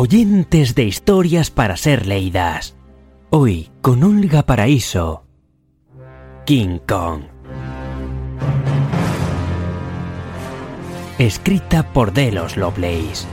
Oyentes de historias para ser leídas. Hoy con Olga Paraíso. King Kong. Escrita por Delos Lovelace.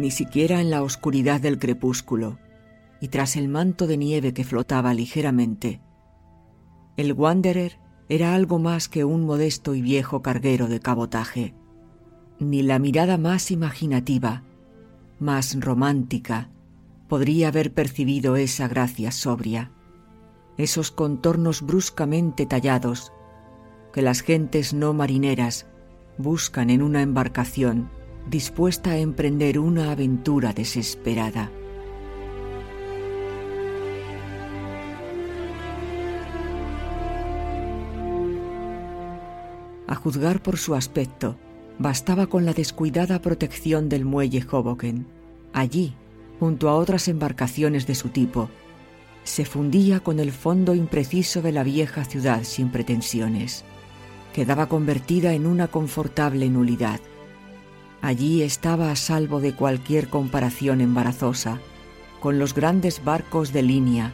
Ni siquiera en la oscuridad del crepúsculo, y tras el manto de nieve que flotaba ligeramente. El Wanderer era algo más que un modesto y viejo carguero de cabotaje. Ni la mirada más imaginativa, más romántica, podría haber percibido esa gracia sobria, esos contornos bruscamente tallados que las gentes no marineras buscan en una embarcación dispuesta a emprender una aventura desesperada. A juzgar por su aspecto, bastaba con la descuidada protección del muelle Hoboken. Allí, junto a otras embarcaciones de su tipo, se fundía con el fondo impreciso de la vieja ciudad sin pretensiones. Quedaba convertida en una confortable nulidad. Allí estaba a salvo de cualquier comparación embarazosa con los grandes barcos de línea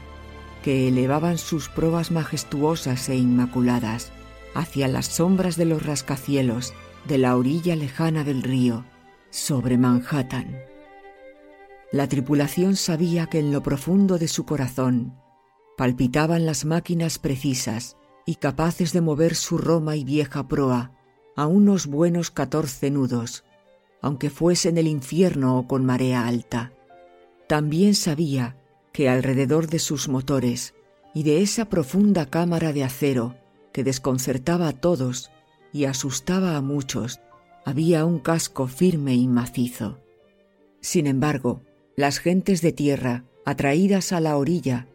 que elevaban sus proas majestuosas e inmaculadas hacia las sombras de los rascacielos de la orilla lejana del río, sobre Manhattan. La tripulación sabía que en lo profundo de su corazón palpitaban las máquinas precisas y capaces de mover su Roma y vieja proa a unos buenos catorce nudos aunque fuese en el infierno o con marea alta. También sabía que alrededor de sus motores y de esa profunda cámara de acero que desconcertaba a todos y asustaba a muchos, había un casco firme y macizo. Sin embargo, las gentes de tierra, atraídas a la orilla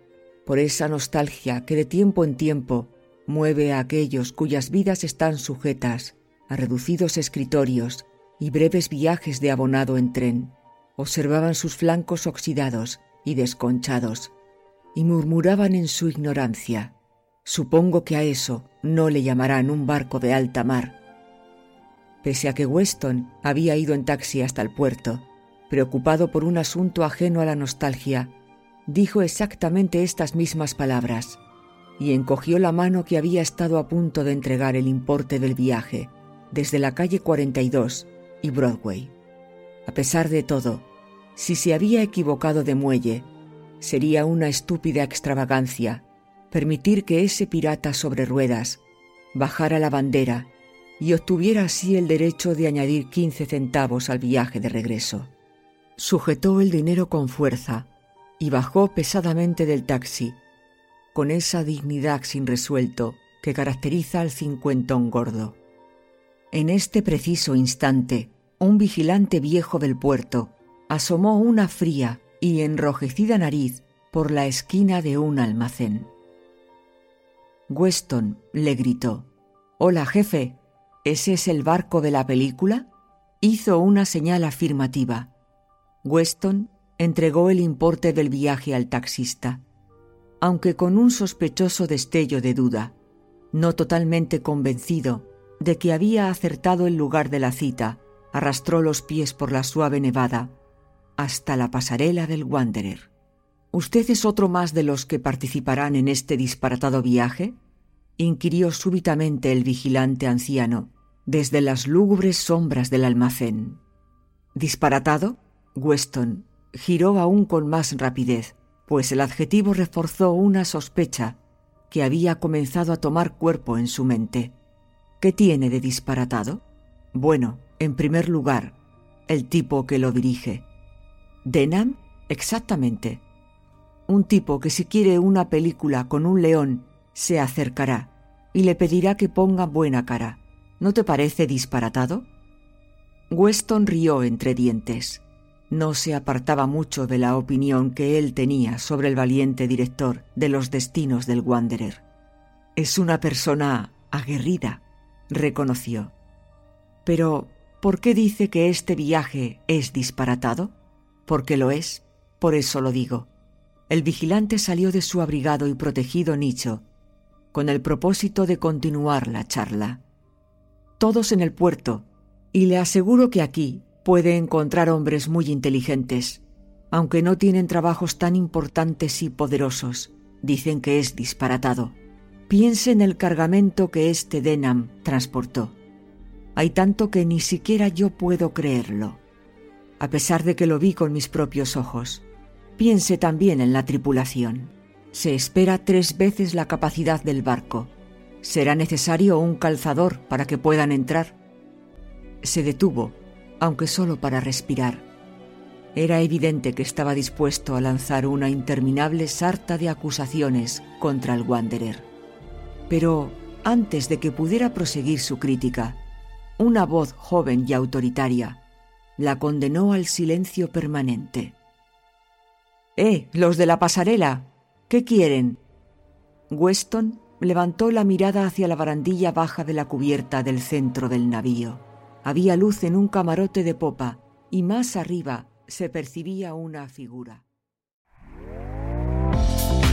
por esa nostalgia que de tiempo en tiempo mueve a aquellos cuyas vidas están sujetas a reducidos escritorios y breves viajes de abonado en tren, observaban sus flancos oxidados y desconchados, y murmuraban en su ignorancia. Supongo que a eso no le llamarán un barco de alta mar. Pese a que Weston había ido en taxi hasta el puerto, preocupado por un asunto ajeno a la nostalgia, dijo exactamente estas mismas palabras y encogió la mano que había estado a punto de entregar el importe del viaje desde la calle 42 y Broadway. A pesar de todo, si se había equivocado de muelle, sería una estúpida extravagancia permitir que ese pirata sobre ruedas bajara la bandera y obtuviera así el derecho de añadir quince centavos al viaje de regreso. Sujetó el dinero con fuerza y bajó pesadamente del taxi, con esa dignidad sin resuelto que caracteriza al cincuentón gordo. En este preciso instante, un vigilante viejo del puerto asomó una fría y enrojecida nariz por la esquina de un almacén. Weston le gritó Hola, jefe. ¿Ese es el barco de la película? Hizo una señal afirmativa. Weston entregó el importe del viaje al taxista, aunque con un sospechoso destello de duda, no totalmente convencido de que había acertado el lugar de la cita, arrastró los pies por la suave nevada hasta la pasarela del Wanderer. ¿Usted es otro más de los que participarán en este disparatado viaje? inquirió súbitamente el vigilante anciano desde las lúgubres sombras del almacén. ¿Disparatado? Weston giró aún con más rapidez pues el adjetivo reforzó una sospecha que había comenzado a tomar cuerpo en su mente. ¿Qué tiene de disparatado? Bueno, en primer lugar, el tipo que lo dirige. ¿Denham? Exactamente. Un tipo que si quiere una película con un león, se acercará y le pedirá que ponga buena cara. ¿No te parece disparatado? Weston rió entre dientes. No se apartaba mucho de la opinión que él tenía sobre el valiente director de los destinos del Wanderer. Es una persona aguerrida, reconoció. Pero, ¿por qué dice que este viaje es disparatado? Porque lo es, por eso lo digo. El vigilante salió de su abrigado y protegido nicho con el propósito de continuar la charla. Todos en el puerto, y le aseguro que aquí puede encontrar hombres muy inteligentes, aunque no tienen trabajos tan importantes y poderosos. Dicen que es disparatado. Piense en el cargamento que este Denham transportó. Hay tanto que ni siquiera yo puedo creerlo, a pesar de que lo vi con mis propios ojos. Piense también en la tripulación. Se espera tres veces la capacidad del barco. Será necesario un calzador para que puedan entrar. Se detuvo, aunque solo para respirar. Era evidente que estaba dispuesto a lanzar una interminable sarta de acusaciones contra el Wanderer. Pero antes de que pudiera proseguir su crítica, una voz joven y autoritaria la condenó al silencio permanente. ¡Eh, los de la pasarela! ¿Qué quieren? Weston levantó la mirada hacia la barandilla baja de la cubierta del centro del navío. Había luz en un camarote de popa y más arriba se percibía una figura.